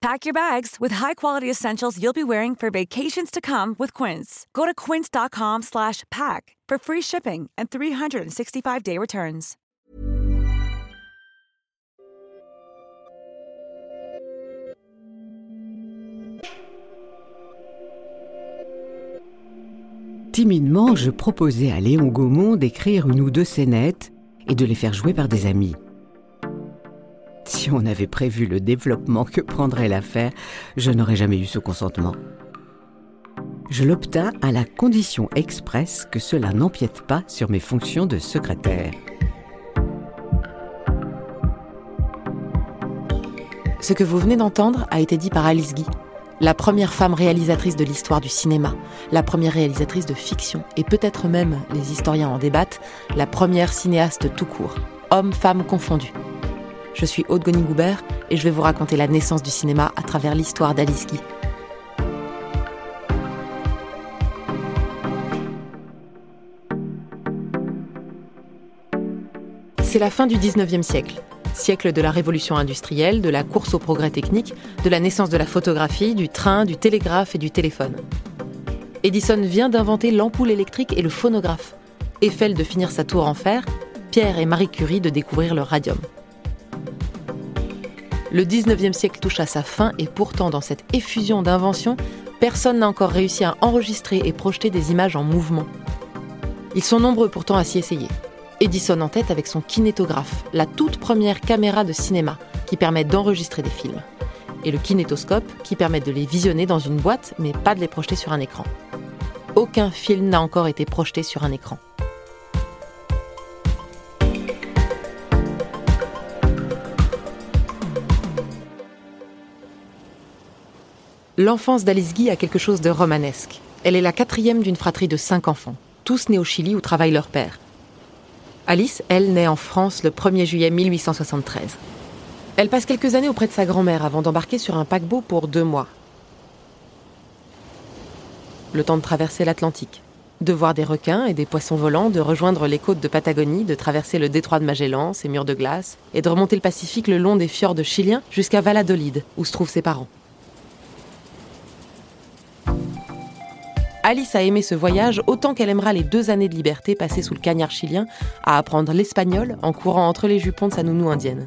Pack your bags with high-quality essentials you'll be wearing for vacations to come with Quince. Go to quince.com/pack for free shipping and 365-day returns. Timidement, je proposais à Léon Gaumont d'écrire une ou deux scénettes et de les faire jouer par des amis. Si on avait prévu le développement que prendrait l'affaire, je n'aurais jamais eu ce consentement. Je l'obtins à la condition expresse que cela n'empiète pas sur mes fonctions de secrétaire. Ce que vous venez d'entendre a été dit par Alice Guy, la première femme réalisatrice de l'histoire du cinéma, la première réalisatrice de fiction, et peut-être même, les historiens en débattent, la première cinéaste tout court, hommes-femmes confondus. Je suis Aude Goni-Goubert et je vais vous raconter la naissance du cinéma à travers l'histoire d'Alice Guy. C'est la fin du 19e siècle, siècle de la révolution industrielle, de la course au progrès technique, de la naissance de la photographie, du train, du télégraphe et du téléphone. Edison vient d'inventer l'ampoule électrique et le phonographe. Eiffel de finir sa tour en fer, Pierre et Marie Curie de découvrir le radium. Le 19e siècle touche à sa fin et pourtant dans cette effusion d'inventions, personne n'a encore réussi à enregistrer et projeter des images en mouvement. Ils sont nombreux pourtant à s'y essayer. Edison en tête avec son kinétographe, la toute première caméra de cinéma qui permet d'enregistrer des films. Et le kinétoscope qui permet de les visionner dans une boîte mais pas de les projeter sur un écran. Aucun film n'a encore été projeté sur un écran. L'enfance d'Alice Guy a quelque chose de romanesque. Elle est la quatrième d'une fratrie de cinq enfants, tous nés au Chili où travaille leur père. Alice, elle, naît en France le 1er juillet 1873. Elle passe quelques années auprès de sa grand-mère avant d'embarquer sur un paquebot pour deux mois. Le temps de traverser l'Atlantique, de voir des requins et des poissons volants, de rejoindre les côtes de Patagonie, de traverser le détroit de Magellan, ses murs de glace, et de remonter le Pacifique le long des fjords chiliens jusqu'à Valladolid, où se trouvent ses parents. Alice a aimé ce voyage autant qu'elle aimera les deux années de liberté passées sous le cagnard chilien à apprendre l'espagnol en courant entre les jupons de sa nounou indienne.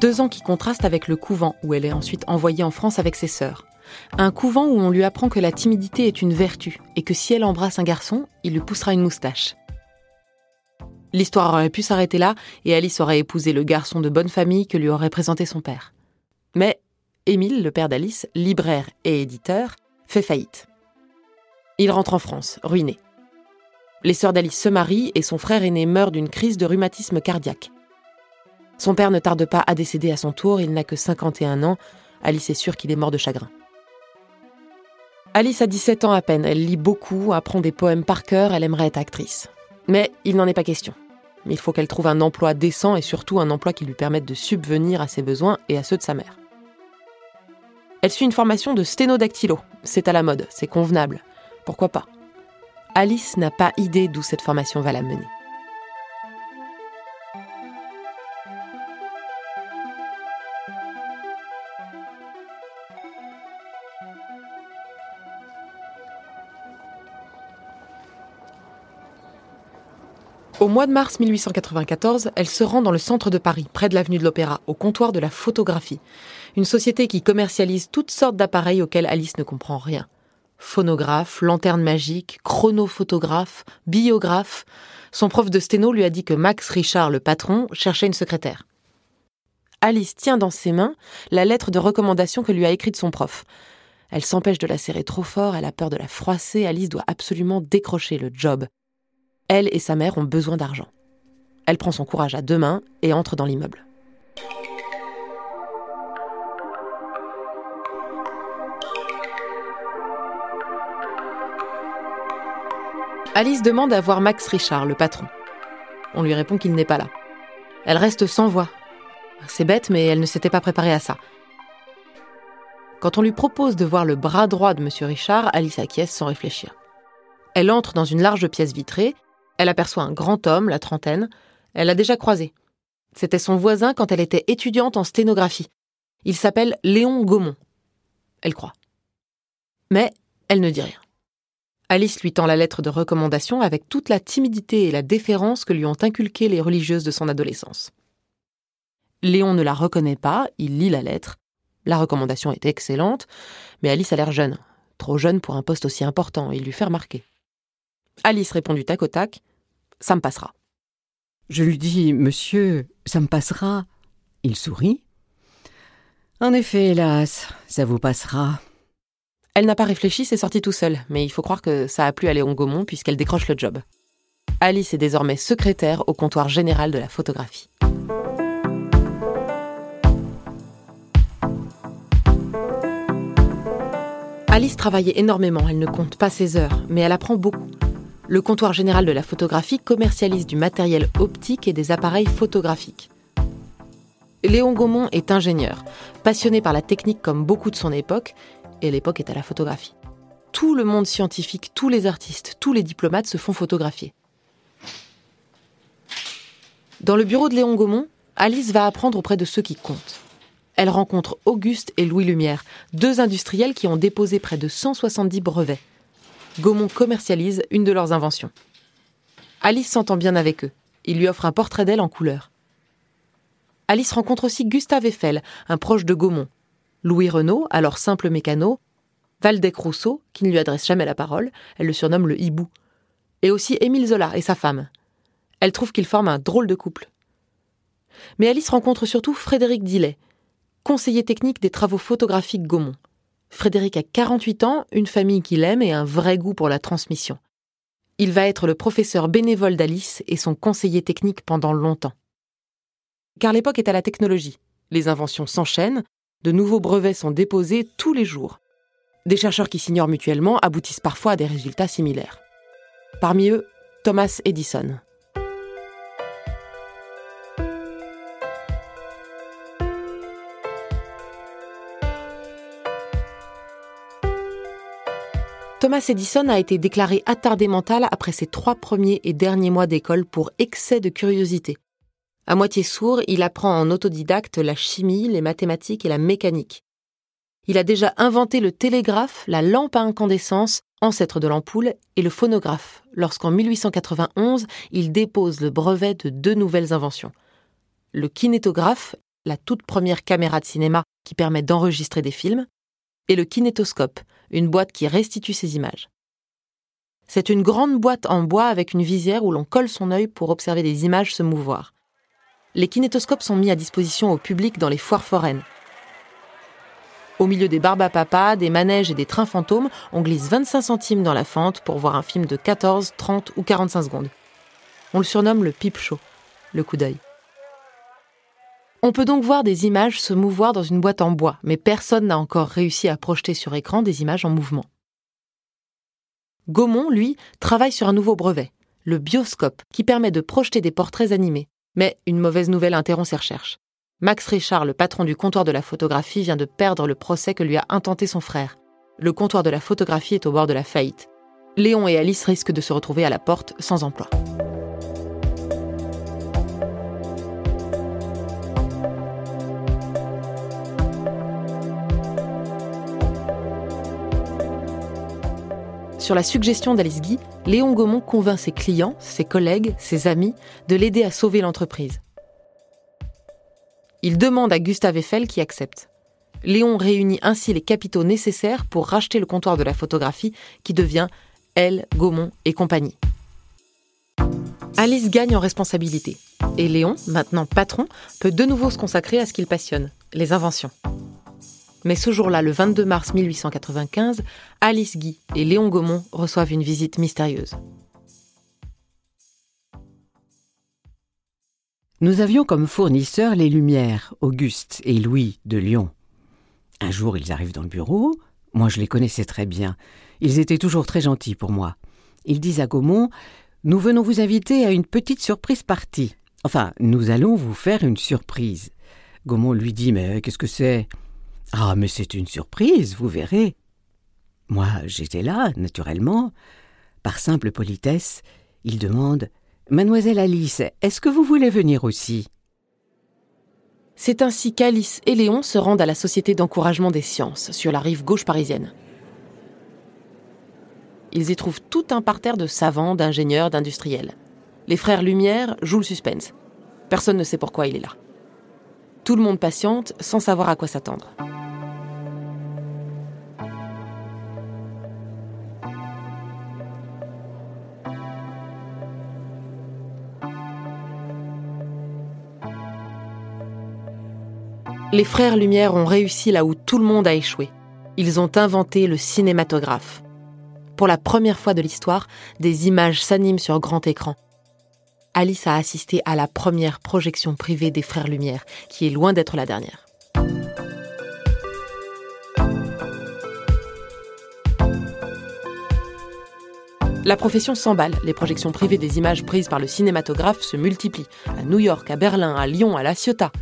Deux ans qui contrastent avec le couvent où elle est ensuite envoyée en France avec ses sœurs. Un couvent où on lui apprend que la timidité est une vertu et que si elle embrasse un garçon, il lui poussera une moustache. L'histoire aurait pu s'arrêter là et Alice aurait épousé le garçon de bonne famille que lui aurait présenté son père. Mais Émile, le père d'Alice, libraire et éditeur, fait faillite. Il rentre en France, ruiné. Les sœurs d'Alice se marient et son frère aîné meurt d'une crise de rhumatisme cardiaque. Son père ne tarde pas à décéder à son tour, il n'a que 51 ans. Alice est sûre qu'il est mort de chagrin. Alice a 17 ans à peine, elle lit beaucoup, apprend des poèmes par cœur, elle aimerait être actrice. Mais il n'en est pas question. Il faut qu'elle trouve un emploi décent et surtout un emploi qui lui permette de subvenir à ses besoins et à ceux de sa mère. Elle suit une formation de sténodactylo. C'est à la mode, c'est convenable. Pourquoi pas? Alice n'a pas idée d'où cette formation va la mener. Au mois de mars 1894, elle se rend dans le centre de Paris, près de l'avenue de l'Opéra, au comptoir de la photographie. Une société qui commercialise toutes sortes d'appareils auxquels Alice ne comprend rien. Phonographe, lanterne magique, chronophotographe, biographe. Son prof de sténo lui a dit que Max Richard, le patron, cherchait une secrétaire. Alice tient dans ses mains la lettre de recommandation que lui a écrite son prof. Elle s'empêche de la serrer trop fort, elle a peur de la froisser, Alice doit absolument décrocher le job. Elle et sa mère ont besoin d'argent. Elle prend son courage à deux mains et entre dans l'immeuble. Alice demande à voir Max Richard, le patron. On lui répond qu'il n'est pas là. Elle reste sans voix. C'est bête, mais elle ne s'était pas préparée à ça. Quand on lui propose de voir le bras droit de M. Richard, Alice acquiesce sans réfléchir. Elle entre dans une large pièce vitrée. Elle aperçoit un grand homme, la trentaine. Elle l'a déjà croisé. C'était son voisin quand elle était étudiante en sténographie. Il s'appelle Léon Gaumont. Elle croit. Mais elle ne dit rien. Alice lui tend la lettre de recommandation avec toute la timidité et la déférence que lui ont inculquées les religieuses de son adolescence. Léon ne la reconnaît pas, il lit la lettre. La recommandation est excellente, mais Alice a l'air jeune, trop jeune pour un poste aussi important, il lui fait remarquer. Alice répond du tac au tac Ça me passera. Je lui dis Monsieur, ça me passera. Il sourit. En effet, hélas, ça vous passera. Elle n'a pas réfléchi, c'est sorti tout seul, mais il faut croire que ça a plu à Léon Gaumont puisqu'elle décroche le job. Alice est désormais secrétaire au comptoir général de la photographie. Alice travaillait énormément, elle ne compte pas ses heures, mais elle apprend beaucoup. Le comptoir général de la photographie commercialise du matériel optique et des appareils photographiques. Léon Gaumont est ingénieur, passionné par la technique comme beaucoup de son époque, et l'époque est à la photographie. Tout le monde scientifique, tous les artistes, tous les diplomates se font photographier. Dans le bureau de Léon Gaumont, Alice va apprendre auprès de ceux qui comptent. Elle rencontre Auguste et Louis Lumière, deux industriels qui ont déposé près de 170 brevets. Gaumont commercialise une de leurs inventions. Alice s'entend bien avec eux. Il lui offre un portrait d'elle en couleur. Alice rencontre aussi Gustave Eiffel, un proche de Gaumont, Louis Renault, alors simple mécano, Valdec Rousseau, qui ne lui adresse jamais la parole, elle le surnomme le hibou, et aussi Émile Zola et sa femme. Elle trouve qu'ils forment un drôle de couple. Mais Alice rencontre surtout Frédéric Dillet, conseiller technique des travaux photographiques Gaumont. Frédéric a 48 ans, une famille qu'il aime et un vrai goût pour la transmission. Il va être le professeur bénévole d'Alice et son conseiller technique pendant longtemps. Car l'époque est à la technologie. Les inventions s'enchaînent, de nouveaux brevets sont déposés tous les jours. Des chercheurs qui s'ignorent mutuellement aboutissent parfois à des résultats similaires. Parmi eux, Thomas Edison. Thomas Edison a été déclaré attardé mental après ses trois premiers et derniers mois d'école pour excès de curiosité. À moitié sourd, il apprend en autodidacte la chimie, les mathématiques et la mécanique. Il a déjà inventé le télégraphe, la lampe à incandescence, ancêtre de l'ampoule, et le phonographe, lorsqu'en 1891, il dépose le brevet de deux nouvelles inventions. Le kinétographe, la toute première caméra de cinéma qui permet d'enregistrer des films, et le kinétoscope, une boîte qui restitue ses images. C'est une grande boîte en bois avec une visière où l'on colle son œil pour observer des images se mouvoir les kinétoscopes sont mis à disposition au public dans les foires foraines. Au milieu des barbes à papa, des manèges et des trains fantômes, on glisse 25 centimes dans la fente pour voir un film de 14, 30 ou 45 secondes. On le surnomme le pipe show, le coup d'œil. On peut donc voir des images se mouvoir dans une boîte en bois, mais personne n'a encore réussi à projeter sur écran des images en mouvement. Gaumont, lui, travaille sur un nouveau brevet, le bioscope, qui permet de projeter des portraits animés. Mais une mauvaise nouvelle interrompt ses recherches. Max Richard, le patron du comptoir de la photographie, vient de perdre le procès que lui a intenté son frère. Le comptoir de la photographie est au bord de la faillite. Léon et Alice risquent de se retrouver à la porte sans emploi. Sur la suggestion d'Alice Guy, Léon Gaumont convainc ses clients, ses collègues, ses amis de l'aider à sauver l'entreprise. Il demande à Gustave Eiffel qui accepte. Léon réunit ainsi les capitaux nécessaires pour racheter le comptoir de la photographie qui devient L, Gaumont et compagnie. Alice gagne en responsabilité. Et Léon, maintenant patron, peut de nouveau se consacrer à ce qu'il passionne, les inventions. Mais ce jour-là, le 22 mars 1895, Alice Guy et Léon Gaumont reçoivent une visite mystérieuse. Nous avions comme fournisseurs les Lumières, Auguste et Louis de Lyon. Un jour, ils arrivent dans le bureau. Moi, je les connaissais très bien. Ils étaient toujours très gentils pour moi. Ils disent à Gaumont Nous venons vous inviter à une petite surprise partie. Enfin, nous allons vous faire une surprise. Gaumont lui dit Mais qu'est-ce que c'est? Ah, mais c'est une surprise, vous verrez. Moi, j'étais là, naturellement. Par simple politesse, il demande Mademoiselle Alice, est-ce que vous voulez venir aussi? C'est ainsi qu'Alice et Léon se rendent à la Société d'encouragement des sciences, sur la rive gauche parisienne. Ils y trouvent tout un parterre de savants, d'ingénieurs, d'industriels. Les frères Lumière jouent le suspense. Personne ne sait pourquoi il est là. Tout le monde patiente sans savoir à quoi s'attendre. Les frères Lumière ont réussi là où tout le monde a échoué. Ils ont inventé le cinématographe. Pour la première fois de l'histoire, des images s'animent sur grand écran. Alice a assisté à la première projection privée des Frères Lumière, qui est loin d'être la dernière. La profession s'emballe, les projections privées des images prises par le cinématographe se multiplient, à New York, à Berlin, à Lyon, à La Ciotat.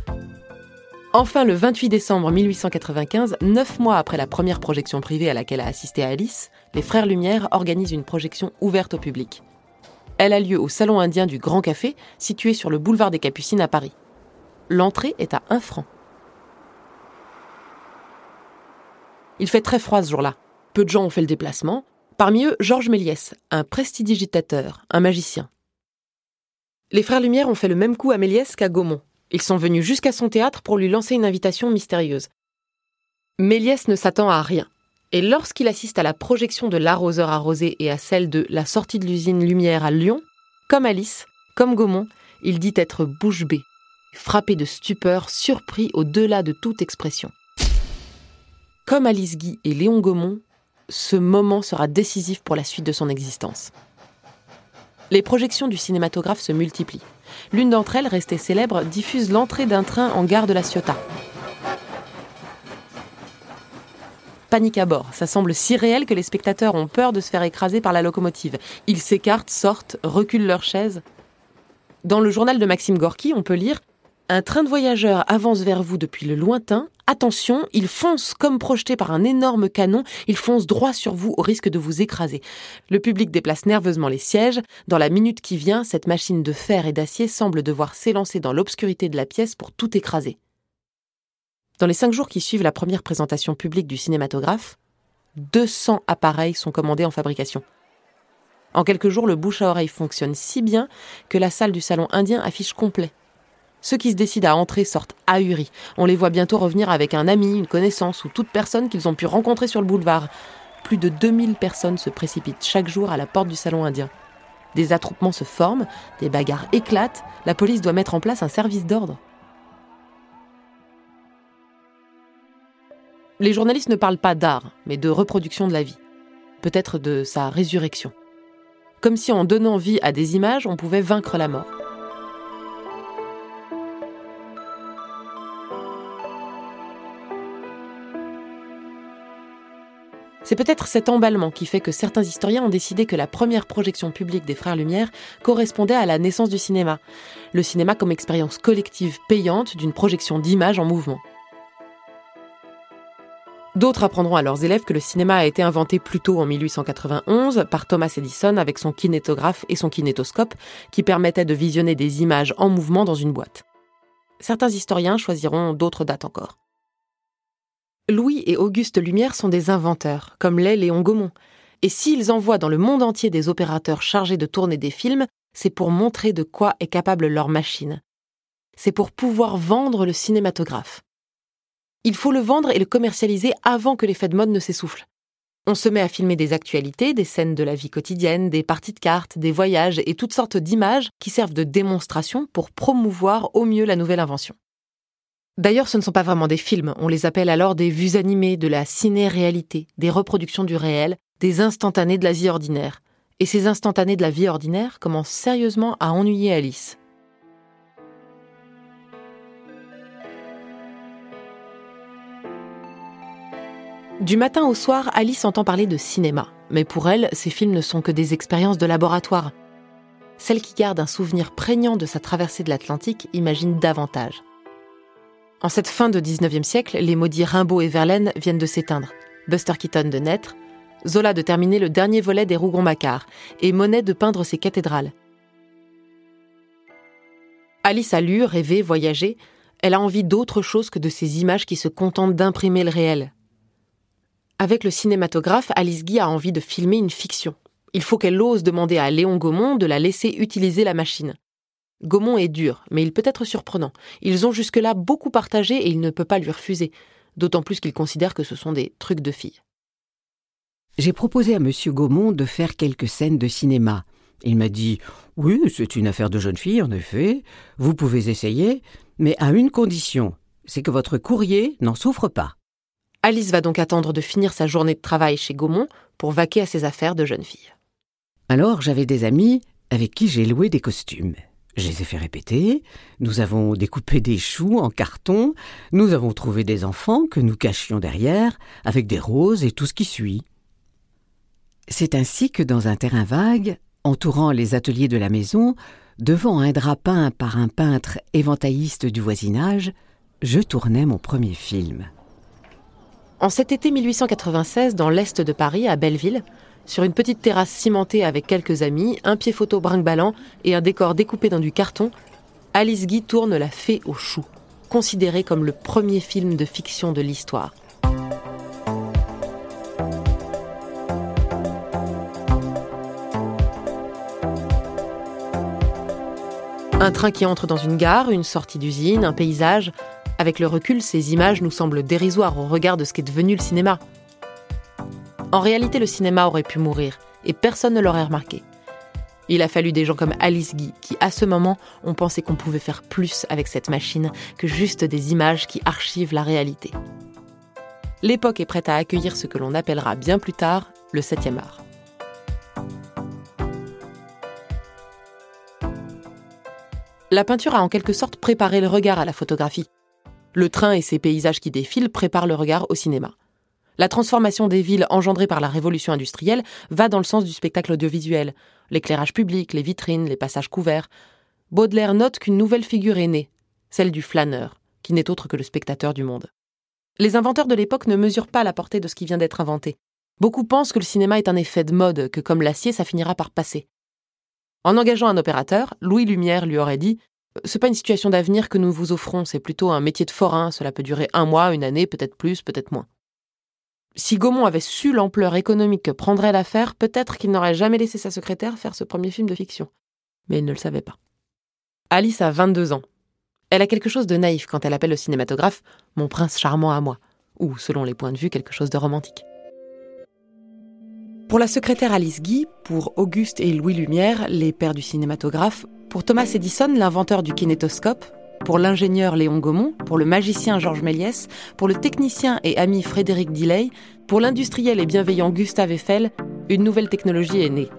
Enfin, le 28 décembre 1895, neuf mois après la première projection privée à laquelle a assisté Alice, les Frères Lumière organisent une projection ouverte au public. Elle a lieu au Salon indien du Grand Café, situé sur le boulevard des Capucines à Paris. L'entrée est à 1 franc. Il fait très froid ce jour-là. Peu de gens ont fait le déplacement. Parmi eux, Georges Méliès, un prestidigitateur, un magicien. Les Frères Lumière ont fait le même coup à Méliès qu'à Gaumont. Ils sont venus jusqu'à son théâtre pour lui lancer une invitation mystérieuse. Méliès ne s'attend à rien. Et lorsqu'il assiste à la projection de L'arroseur arrosé et à celle de La sortie de l'usine Lumière à Lyon, comme Alice, comme Gaumont, il dit être bouche bée, frappé de stupeur, surpris au-delà de toute expression. Comme Alice Guy et Léon Gaumont, ce moment sera décisif pour la suite de son existence. Les projections du cinématographe se multiplient. L'une d'entre elles, restée célèbre, diffuse l'entrée d'un train en gare de la Ciotat. Panique à bord. Ça semble si réel que les spectateurs ont peur de se faire écraser par la locomotive. Ils s'écartent, sortent, reculent leurs chaises. Dans le journal de Maxime Gorky, on peut lire un train de voyageurs avance vers vous depuis le lointain. Attention, il fonce comme projeté par un énorme canon, il fonce droit sur vous au risque de vous écraser. Le public déplace nerveusement les sièges. Dans la minute qui vient, cette machine de fer et d'acier semble devoir s'élancer dans l'obscurité de la pièce pour tout écraser. Dans les cinq jours qui suivent la première présentation publique du cinématographe, 200 appareils sont commandés en fabrication. En quelques jours, le bouche à oreille fonctionne si bien que la salle du salon indien affiche complet. Ceux qui se décident à entrer sortent ahuris. On les voit bientôt revenir avec un ami, une connaissance ou toute personne qu'ils ont pu rencontrer sur le boulevard. Plus de 2000 personnes se précipitent chaque jour à la porte du salon indien. Des attroupements se forment, des bagarres éclatent, la police doit mettre en place un service d'ordre. Les journalistes ne parlent pas d'art, mais de reproduction de la vie. Peut-être de sa résurrection. Comme si en donnant vie à des images, on pouvait vaincre la mort. C'est peut-être cet emballement qui fait que certains historiens ont décidé que la première projection publique des Frères Lumière correspondait à la naissance du cinéma. Le cinéma comme expérience collective payante d'une projection d'images en mouvement. D'autres apprendront à leurs élèves que le cinéma a été inventé plus tôt en 1891 par Thomas Edison avec son kinétographe et son kinétoscope qui permettaient de visionner des images en mouvement dans une boîte. Certains historiens choisiront d'autres dates encore. Louis et Auguste Lumière sont des inventeurs, comme l'est Léon Gaumont. Et s'ils envoient dans le monde entier des opérateurs chargés de tourner des films, c'est pour montrer de quoi est capable leur machine. C'est pour pouvoir vendre le cinématographe. Il faut le vendre et le commercialiser avant que l'effet de mode ne s'essouffle. On se met à filmer des actualités, des scènes de la vie quotidienne, des parties de cartes, des voyages et toutes sortes d'images qui servent de démonstration pour promouvoir au mieux la nouvelle invention. D'ailleurs, ce ne sont pas vraiment des films, on les appelle alors des vues animées, de la ciné-réalité, des reproductions du réel, des instantanés de la vie ordinaire. Et ces instantanés de la vie ordinaire commencent sérieusement à ennuyer Alice. Du matin au soir, Alice entend parler de cinéma, mais pour elle, ces films ne sont que des expériences de laboratoire. Celle qui garde un souvenir prégnant de sa traversée de l'Atlantique imagine davantage. En cette fin de 19e siècle, les maudits Rimbaud et Verlaine viennent de s'éteindre, Buster Keaton de naître, Zola de terminer le dernier volet des Rougon-Macquart et Monet de peindre ses cathédrales. Alice a lu, rêvé, voyagé. Elle a envie d'autre chose que de ces images qui se contentent d'imprimer le réel. Avec le cinématographe, Alice Guy a envie de filmer une fiction. Il faut qu'elle ose demander à Léon Gaumont de la laisser utiliser la machine. Gaumont est dur, mais il peut être surprenant. Ils ont jusque-là beaucoup partagé et il ne peut pas lui refuser, d'autant plus qu'il considère que ce sont des trucs de filles. J'ai proposé à M. Gaumont de faire quelques scènes de cinéma. Il m'a dit Oui, c'est une affaire de jeune fille, en effet. Vous pouvez essayer, mais à une condition c'est que votre courrier n'en souffre pas. Alice va donc attendre de finir sa journée de travail chez Gaumont pour vaquer à ses affaires de jeune fille. Alors j'avais des amis avec qui j'ai loué des costumes. Je les ai fait répéter, nous avons découpé des choux en carton, nous avons trouvé des enfants que nous cachions derrière, avec des roses et tout ce qui suit. C'est ainsi que dans un terrain vague, entourant les ateliers de la maison, devant un drap peint par un peintre éventailliste du voisinage, je tournais mon premier film. En cet été 1896, dans l'est de Paris, à Belleville, sur une petite terrasse cimentée avec quelques amis, un pied photo brinque-ballant et un décor découpé dans du carton, Alice Guy tourne La Fée aux choux, considéré comme le premier film de fiction de l'histoire. Un train qui entre dans une gare, une sortie d'usine, un paysage, avec le recul, ces images nous semblent dérisoires au regard de ce qu'est devenu le cinéma. En réalité, le cinéma aurait pu mourir, et personne ne l'aurait remarqué. Il a fallu des gens comme Alice Guy, qui à ce moment ont pensé qu'on pouvait faire plus avec cette machine que juste des images qui archivent la réalité. L'époque est prête à accueillir ce que l'on appellera bien plus tard le 7e art. La peinture a en quelque sorte préparé le regard à la photographie. Le train et ses paysages qui défilent préparent le regard au cinéma. La transformation des villes engendrée par la révolution industrielle va dans le sens du spectacle audiovisuel, l'éclairage public, les vitrines, les passages couverts. Baudelaire note qu'une nouvelle figure est née, celle du flâneur, qui n'est autre que le spectateur du monde. Les inventeurs de l'époque ne mesurent pas la portée de ce qui vient d'être inventé. Beaucoup pensent que le cinéma est un effet de mode, que comme l'acier, ça finira par passer. En engageant un opérateur, Louis Lumière lui aurait dit c'est pas une situation d'avenir que nous vous offrons, c'est plutôt un métier de forain, cela peut durer un mois, une année, peut-être plus, peut-être moins. Si Gaumont avait su l'ampleur économique que prendrait l'affaire, peut-être qu'il n'aurait jamais laissé sa secrétaire faire ce premier film de fiction. Mais il ne le savait pas. Alice a 22 ans. Elle a quelque chose de naïf quand elle appelle le cinématographe mon prince charmant à moi, ou, selon les points de vue, quelque chose de romantique. Pour la secrétaire Alice Guy, pour Auguste et Louis Lumière, les pères du cinématographe, pour Thomas Edison, l'inventeur du kinétoscope, pour l'ingénieur Léon Gaumont, pour le magicien Georges Méliès, pour le technicien et ami Frédéric Dilley, pour l'industriel et bienveillant Gustave Eiffel, une nouvelle technologie est née.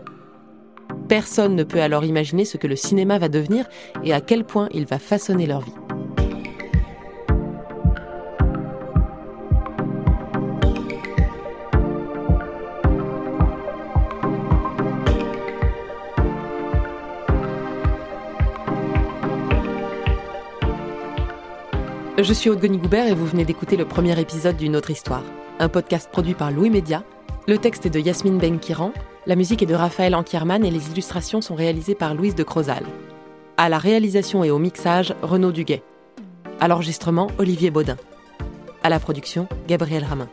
Personne ne peut alors imaginer ce que le cinéma va devenir et à quel point il va façonner leur vie. Je suis Aude Goubert et vous venez d'écouter le premier épisode d'une autre histoire, un podcast produit par Louis Média. Le texte est de Yasmine Benkiran, la musique est de Raphaël Ankierman et les illustrations sont réalisées par Louise de Crozal. À la réalisation et au mixage, Renaud Duguet. À l'enregistrement, Olivier Baudin. À la production, Gabriel Ramin.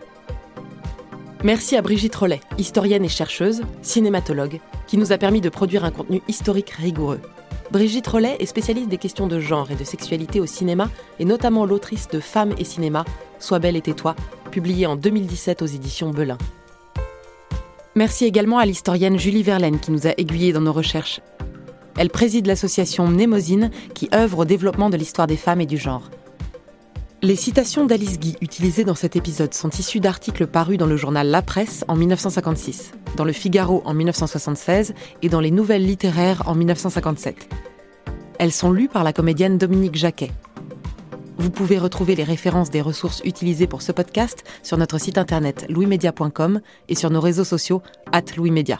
Merci à Brigitte Rollet, historienne et chercheuse, cinématologue, qui nous a permis de produire un contenu historique rigoureux. Brigitte Rollet est spécialiste des questions de genre et de sexualité au cinéma et notamment l'autrice de Femmes et cinéma, Sois belle et tais-toi, publiée en 2017 aux éditions Belin. Merci également à l'historienne Julie Verlaine qui nous a aiguillés dans nos recherches. Elle préside l'association Mnémosine qui œuvre au développement de l'histoire des femmes et du genre. Les citations d'Alice Guy utilisées dans cet épisode sont issues d'articles parus dans le journal La Presse en 1956, dans le Figaro en 1976 et dans les Nouvelles littéraires en 1957. Elles sont lues par la comédienne Dominique Jacquet. Vous pouvez retrouver les références des ressources utilisées pour ce podcast sur notre site internet louismedia.com et sur nos réseaux sociaux louismedia.